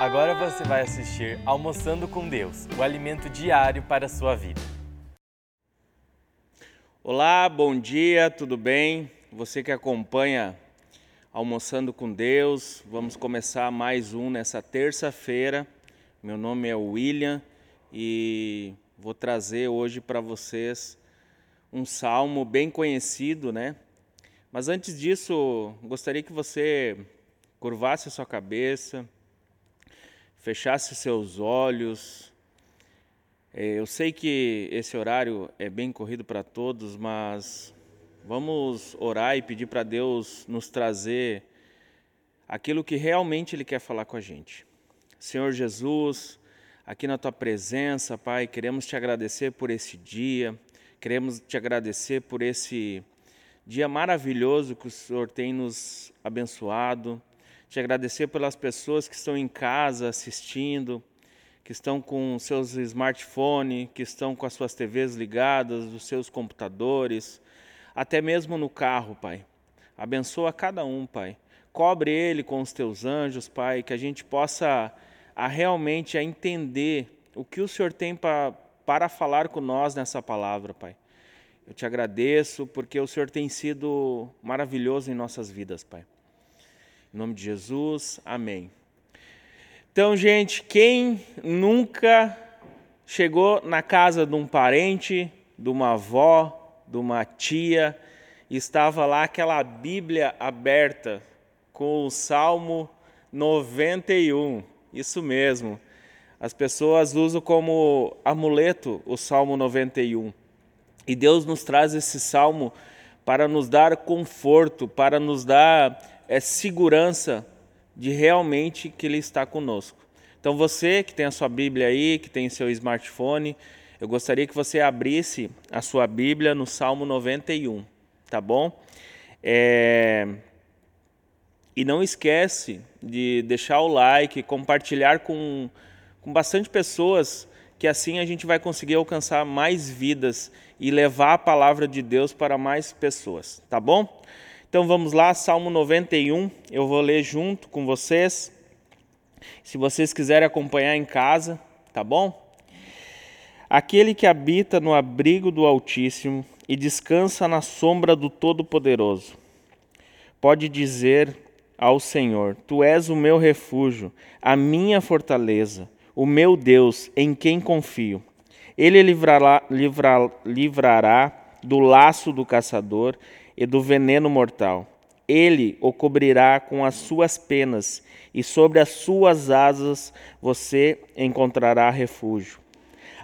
Agora você vai assistir Almoçando com Deus, o alimento diário para a sua vida. Olá, bom dia, tudo bem? Você que acompanha Almoçando com Deus, vamos começar mais um nessa terça-feira. Meu nome é William e vou trazer hoje para vocês um salmo bem conhecido, né? Mas antes disso, gostaria que você curvasse a sua cabeça fechasse seus olhos. É, eu sei que esse horário é bem corrido para todos, mas vamos orar e pedir para Deus nos trazer aquilo que realmente Ele quer falar com a gente. Senhor Jesus, aqui na tua presença, Pai, queremos te agradecer por esse dia, queremos te agradecer por esse dia maravilhoso que o Senhor tem nos abençoado te agradecer pelas pessoas que estão em casa assistindo, que estão com seus smartphones, que estão com as suas TVs ligadas, os seus computadores, até mesmo no carro, Pai. Abençoa cada um, Pai. Cobre ele com os teus anjos, Pai, que a gente possa a realmente a entender o que o Senhor tem pra, para falar com nós nessa palavra, Pai. Eu te agradeço porque o Senhor tem sido maravilhoso em nossas vidas, Pai. Em nome de Jesus, amém. Então, gente, quem nunca chegou na casa de um parente, de uma avó, de uma tia, e estava lá aquela Bíblia aberta com o Salmo 91. Isso mesmo. As pessoas usam como amuleto o Salmo 91. E Deus nos traz esse salmo para nos dar conforto, para nos dar é segurança de realmente que Ele está conosco. Então você que tem a sua Bíblia aí, que tem seu smartphone, eu gostaria que você abrisse a sua Bíblia no Salmo 91, tá bom? É... E não esquece de deixar o like, compartilhar com, com bastante pessoas, que assim a gente vai conseguir alcançar mais vidas e levar a palavra de Deus para mais pessoas, tá bom? Então vamos lá, Salmo 91, eu vou ler junto com vocês. Se vocês quiserem acompanhar em casa, tá bom? Aquele que habita no abrigo do Altíssimo e descansa na sombra do Todo-Poderoso, pode dizer ao Senhor: Tu és o meu refúgio, a minha fortaleza, o meu Deus, em quem confio. Ele livrará, livrará, do laço do caçador e do veneno mortal. Ele o cobrirá com as suas penas, e sobre as suas asas você encontrará refúgio.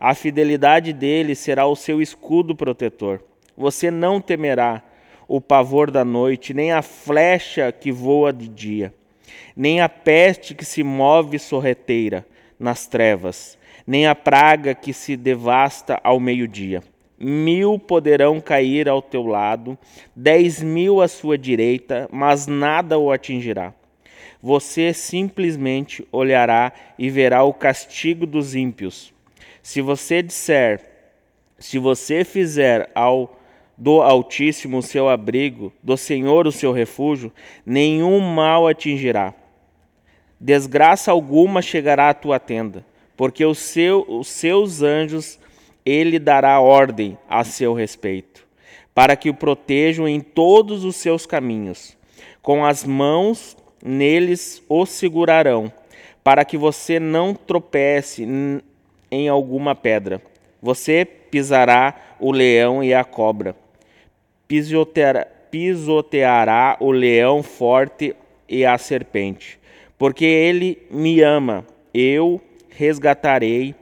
A fidelidade dele será o seu escudo protetor. Você não temerá o pavor da noite, nem a flecha que voa de dia, nem a peste que se move sorreteira nas trevas, nem a praga que se devasta ao meio-dia mil poderão cair ao teu lado, dez mil à sua direita, mas nada o atingirá. Você simplesmente olhará e verá o castigo dos ímpios. Se você disser, se você fizer ao do Altíssimo o seu abrigo, do Senhor o seu refúgio, nenhum mal atingirá. Desgraça alguma chegará à tua tenda, porque seu, os seus anjos ele dará ordem a seu respeito, para que o protejam em todos os seus caminhos. Com as mãos neles o segurarão, para que você não tropece em alguma pedra. Você pisará o leão e a cobra, pisoteará, o leão forte e a serpente, porque ele me ama, eu resgatarei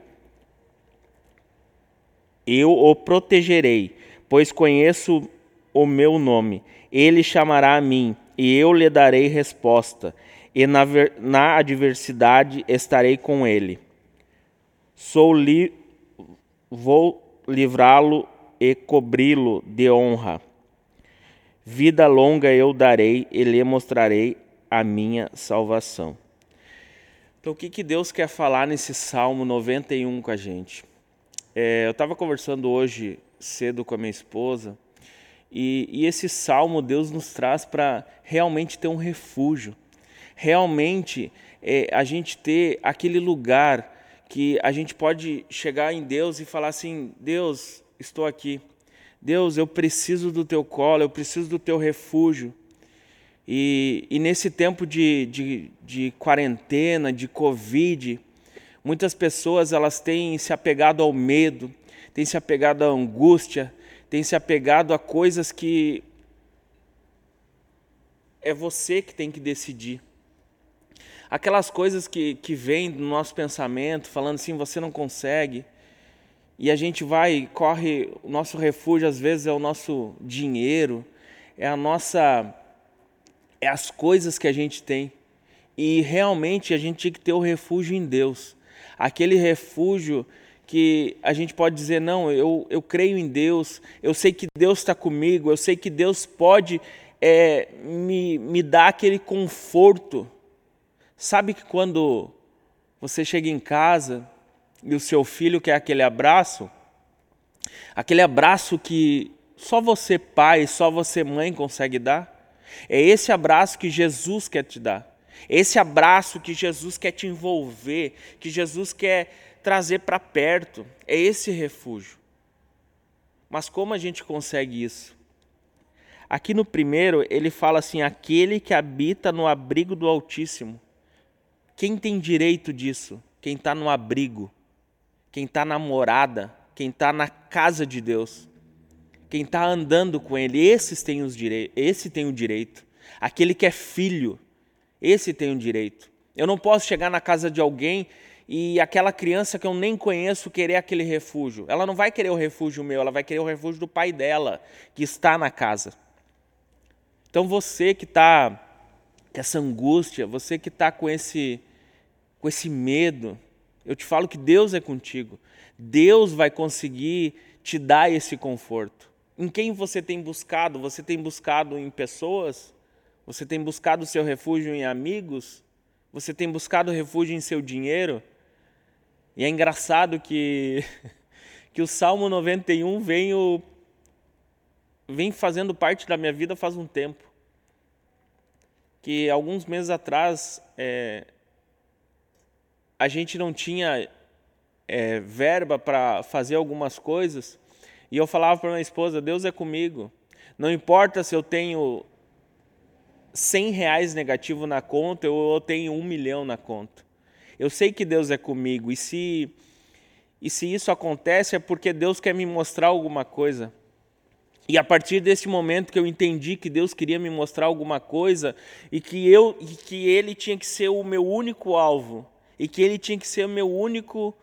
eu o protegerei, pois conheço o meu nome. Ele chamará a mim, e eu lhe darei resposta, e na, na adversidade estarei com ele. Sou li, vou livrá-lo e cobri-lo de honra. Vida longa eu darei e lhe mostrarei a minha salvação. Então, o que, que Deus quer falar nesse Salmo 91 com a gente? É, eu estava conversando hoje cedo com a minha esposa e, e esse salmo Deus nos traz para realmente ter um refúgio, realmente é a gente ter aquele lugar que a gente pode chegar em Deus e falar assim: Deus, estou aqui. Deus, eu preciso do teu colo, eu preciso do teu refúgio. E, e nesse tempo de, de, de quarentena, de Covid, muitas pessoas elas têm se apegado ao medo, têm se apegado à angústia, têm se apegado a coisas que é você que tem que decidir. Aquelas coisas que, que vêm do nosso pensamento, falando assim, você não consegue, e a gente vai, corre, o nosso refúgio às vezes é o nosso dinheiro, é a nossa, é as coisas que a gente tem, e realmente a gente tinha que ter o refúgio em Deus, aquele refúgio que a gente pode dizer, não, eu, eu creio em Deus, eu sei que Deus está comigo, eu sei que Deus pode é, me, me dar aquele conforto, Sabe que quando você chega em casa e o seu filho quer aquele abraço, aquele abraço que só você pai, só você mãe consegue dar, é esse abraço que Jesus quer te dar. Esse abraço que Jesus quer te envolver, que Jesus quer trazer para perto, é esse refúgio. Mas como a gente consegue isso? Aqui no primeiro, ele fala assim: aquele que habita no abrigo do Altíssimo. Quem tem direito disso? Quem está no abrigo, quem está na morada, quem está na casa de Deus, quem está andando com Ele, esses têm os direitos, esse tem o direito. Aquele que é filho, esse tem o direito. Eu não posso chegar na casa de alguém e aquela criança que eu nem conheço querer aquele refúgio. Ela não vai querer o refúgio meu, ela vai querer o refúgio do pai dela, que está na casa. Então você que está com essa angústia, você que está com esse com esse medo, eu te falo que Deus é contigo. Deus vai conseguir te dar esse conforto. Em quem você tem buscado? Você tem buscado em pessoas? Você tem buscado o seu refúgio em amigos? Você tem buscado refúgio em seu dinheiro? E é engraçado que, que o Salmo 91 vem, o, vem fazendo parte da minha vida faz um tempo. Que alguns meses atrás é, a gente não tinha é, verba para fazer algumas coisas, e eu falava para minha esposa: Deus é comigo. Não importa se eu tenho 100 reais negativo na conta eu tenho um milhão na conta. Eu sei que Deus é comigo, e se, e se isso acontece é porque Deus quer me mostrar alguma coisa. E a partir desse momento que eu entendi que Deus queria me mostrar alguma coisa e que eu e que ele tinha que ser o meu único alvo, e que ele tinha que ser o meu único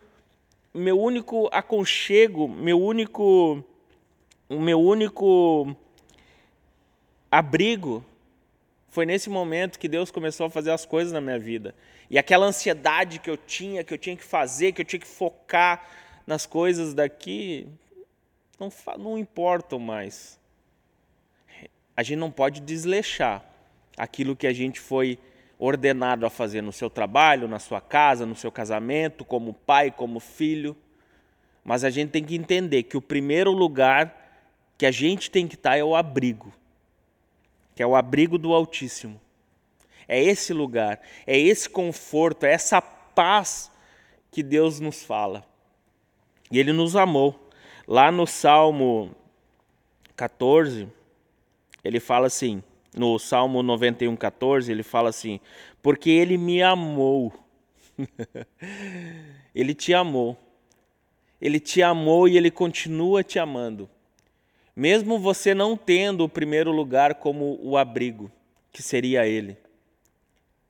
meu único aconchego, meu único o meu único abrigo. Foi nesse momento que Deus começou a fazer as coisas na minha vida. E aquela ansiedade que eu tinha, que eu tinha que fazer, que eu tinha que focar nas coisas daqui, não, não importam mais. A gente não pode desleixar aquilo que a gente foi ordenado a fazer no seu trabalho, na sua casa, no seu casamento, como pai, como filho. Mas a gente tem que entender que o primeiro lugar que a gente tem que estar é o abrigo, que é o abrigo do Altíssimo. É esse lugar, é esse conforto, é essa paz que Deus nos fala. E Ele nos amou. Lá no Salmo 14, ele fala assim: no Salmo 91, 14, ele fala assim: Porque ele me amou. ele te amou. Ele te amou e ele continua te amando. Mesmo você não tendo o primeiro lugar como o abrigo, que seria ele.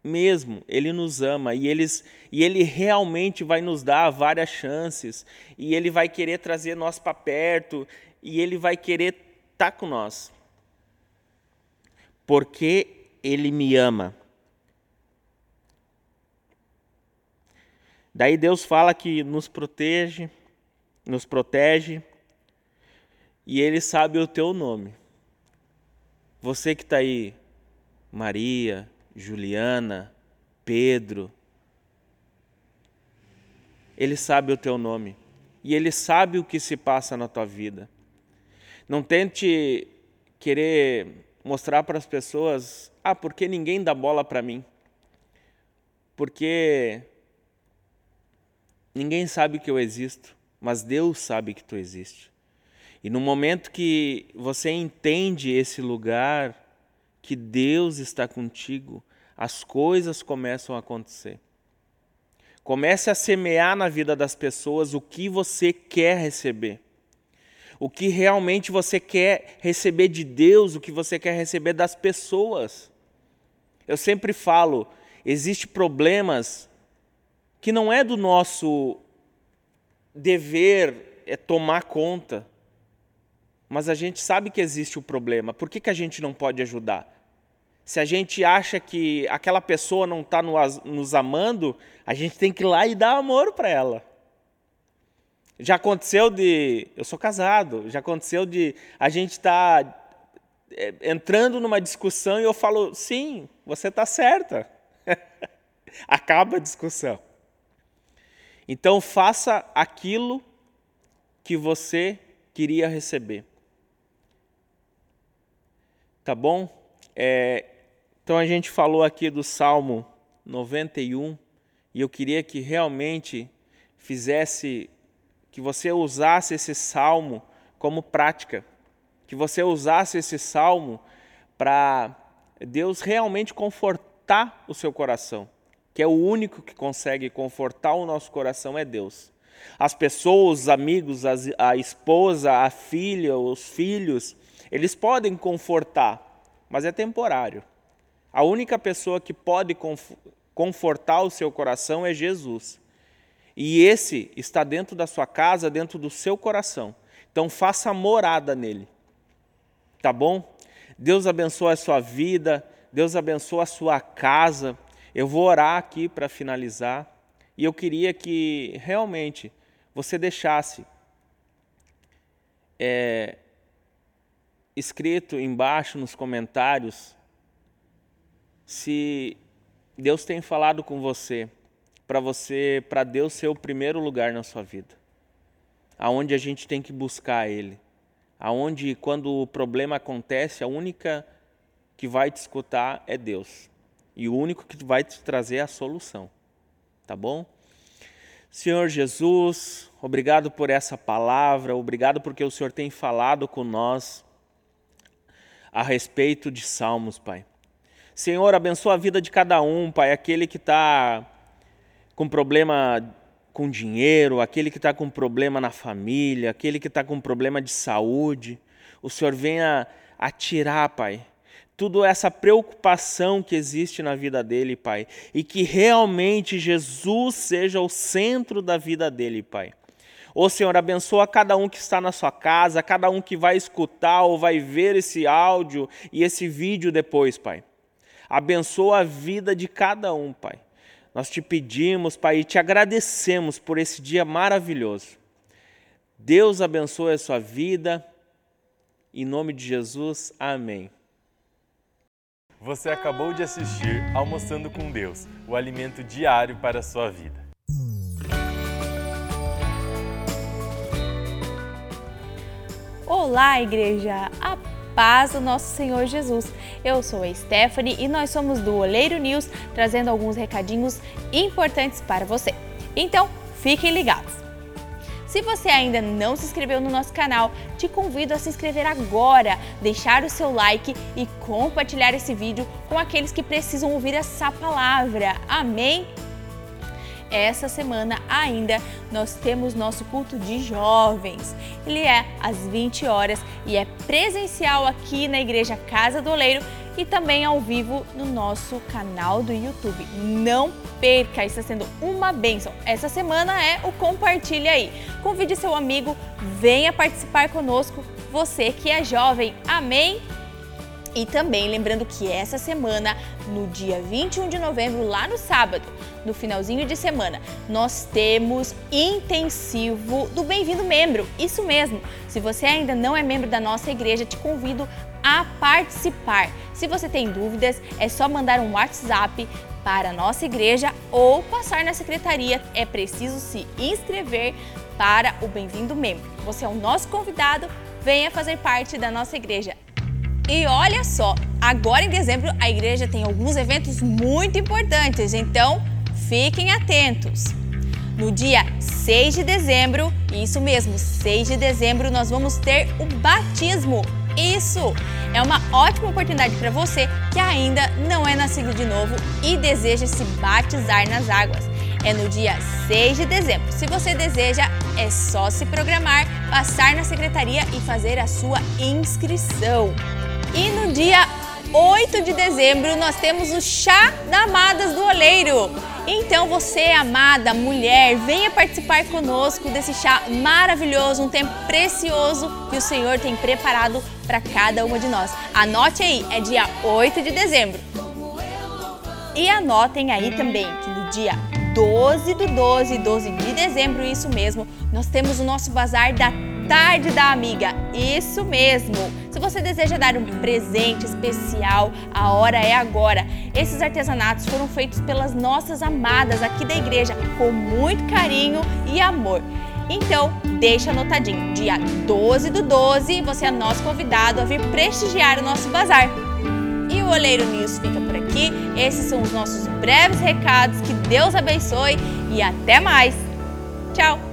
Mesmo, ele nos ama e, eles, e ele realmente vai nos dar várias chances, e ele vai querer trazer nós para perto, e ele vai querer estar tá com nós porque ele me ama. Daí Deus fala que nos protege, nos protege, e Ele sabe o teu nome. Você que está aí, Maria, Juliana, Pedro, Ele sabe o teu nome e Ele sabe o que se passa na tua vida. Não tente querer mostrar para as pessoas: ah, porque ninguém dá bola para mim? porque ninguém sabe que eu existo, mas Deus sabe que tu existe. E no momento que você entende esse lugar, que Deus está contigo, as coisas começam a acontecer. Comece a semear na vida das pessoas o que você quer receber. O que realmente você quer receber de Deus, o que você quer receber das pessoas. Eu sempre falo, existem problemas que não é do nosso dever é tomar conta, mas a gente sabe que existe o problema. Por que, que a gente não pode ajudar? Se a gente acha que aquela pessoa não está nos amando, a gente tem que ir lá e dar amor para ela. Já aconteceu de. Eu sou casado, já aconteceu de a gente estar tá, é, entrando numa discussão e eu falo, sim, você está certa. Acaba a discussão. Então faça aquilo que você queria receber. Tá bom? É, então a gente falou aqui do Salmo 91 e eu queria que realmente fizesse, que você usasse esse salmo como prática, que você usasse esse salmo para Deus realmente confortar o seu coração, que é o único que consegue confortar o nosso coração é Deus. As pessoas, os amigos, a esposa, a filha, os filhos, eles podem confortar, mas é temporário. A única pessoa que pode confortar o seu coração é Jesus. E esse está dentro da sua casa, dentro do seu coração. Então faça morada nele. Tá bom? Deus abençoe a sua vida, Deus abençoe a sua casa. Eu vou orar aqui para finalizar. E eu queria que realmente você deixasse é, escrito embaixo nos comentários se Deus tem falado com você para você, para Deus ser o primeiro lugar na sua vida. Aonde a gente tem que buscar ele. Aonde quando o problema acontece, a única que vai te escutar é Deus. E o único que vai te trazer a solução. Tá bom? Senhor Jesus, obrigado por essa palavra, obrigado porque o Senhor tem falado com nós a respeito de Salmos, Pai. Senhor, abençoa a vida de cada um, Pai, aquele que está com problema com dinheiro, aquele que está com problema na família, aquele que está com problema de saúde. O Senhor venha a tirar, Pai, tudo essa preocupação que existe na vida dele, Pai, e que realmente Jesus seja o centro da vida dele, Pai. Ô Senhor, abençoa cada um que está na sua casa, cada um que vai escutar ou vai ver esse áudio e esse vídeo depois, Pai. Abençoa a vida de cada um, Pai. Nós te pedimos, Pai, e te agradecemos por esse dia maravilhoso. Deus abençoe a sua vida. Em nome de Jesus, amém. Você acabou de assistir Almoçando com Deus, o alimento diário para a sua vida. Olá, igreja! A paz do nosso Senhor Jesus. Eu sou a Stephanie e nós somos do Oleiro News, trazendo alguns recadinhos importantes para você. Então, fiquem ligados. Se você ainda não se inscreveu no nosso canal, te convido a se inscrever agora, deixar o seu like e compartilhar esse vídeo com aqueles que precisam ouvir essa palavra. Amém? Essa semana ainda nós temos nosso culto de jovens. Ele é às 20 horas e é presencial aqui na Igreja Casa do Oleiro e também ao vivo no nosso canal do YouTube. Não perca, está sendo uma bênção. Essa semana é o Compartilha aí. Convide seu amigo, venha participar conosco, você que é jovem. Amém? E também lembrando que essa semana, no dia 21 de novembro, lá no sábado, no finalzinho de semana, nós temos intensivo do Bem-vindo Membro. Isso mesmo. Se você ainda não é membro da nossa igreja, te convido a participar. Se você tem dúvidas, é só mandar um WhatsApp para a nossa igreja ou passar na secretaria. É preciso se inscrever para o Bem-vindo Membro. Você é o nosso convidado, venha fazer parte da nossa igreja. E olha só, agora em dezembro a igreja tem alguns eventos muito importantes, então fiquem atentos. No dia 6 de dezembro, isso mesmo, 6 de dezembro, nós vamos ter o batismo. Isso é uma ótima oportunidade para você que ainda não é nascido de novo e deseja se batizar nas águas. É no dia 6 de dezembro. Se você deseja, é só se programar, passar na secretaria e fazer a sua inscrição. E no dia 8 de dezembro nós temos o Chá da Amadas do Oleiro. Então você, amada mulher, venha participar conosco desse chá maravilhoso, um tempo precioso que o Senhor tem preparado para cada uma de nós. Anote aí, é dia 8 de dezembro. E anotem aí também que no dia 12 do 12, 12 de dezembro, isso mesmo, nós temos o nosso bazar da Tarde da Amiga. Isso mesmo. Se você deseja dar um presente especial, a hora é agora. Esses artesanatos foram feitos pelas nossas amadas aqui da igreja com muito carinho e amor. Então, deixa anotadinho, dia 12 do 12, você é nosso convidado a vir prestigiar o nosso bazar. E o Oleiro News fica por aqui. Esses são os nossos breves recados. Que Deus abençoe e até mais. Tchau!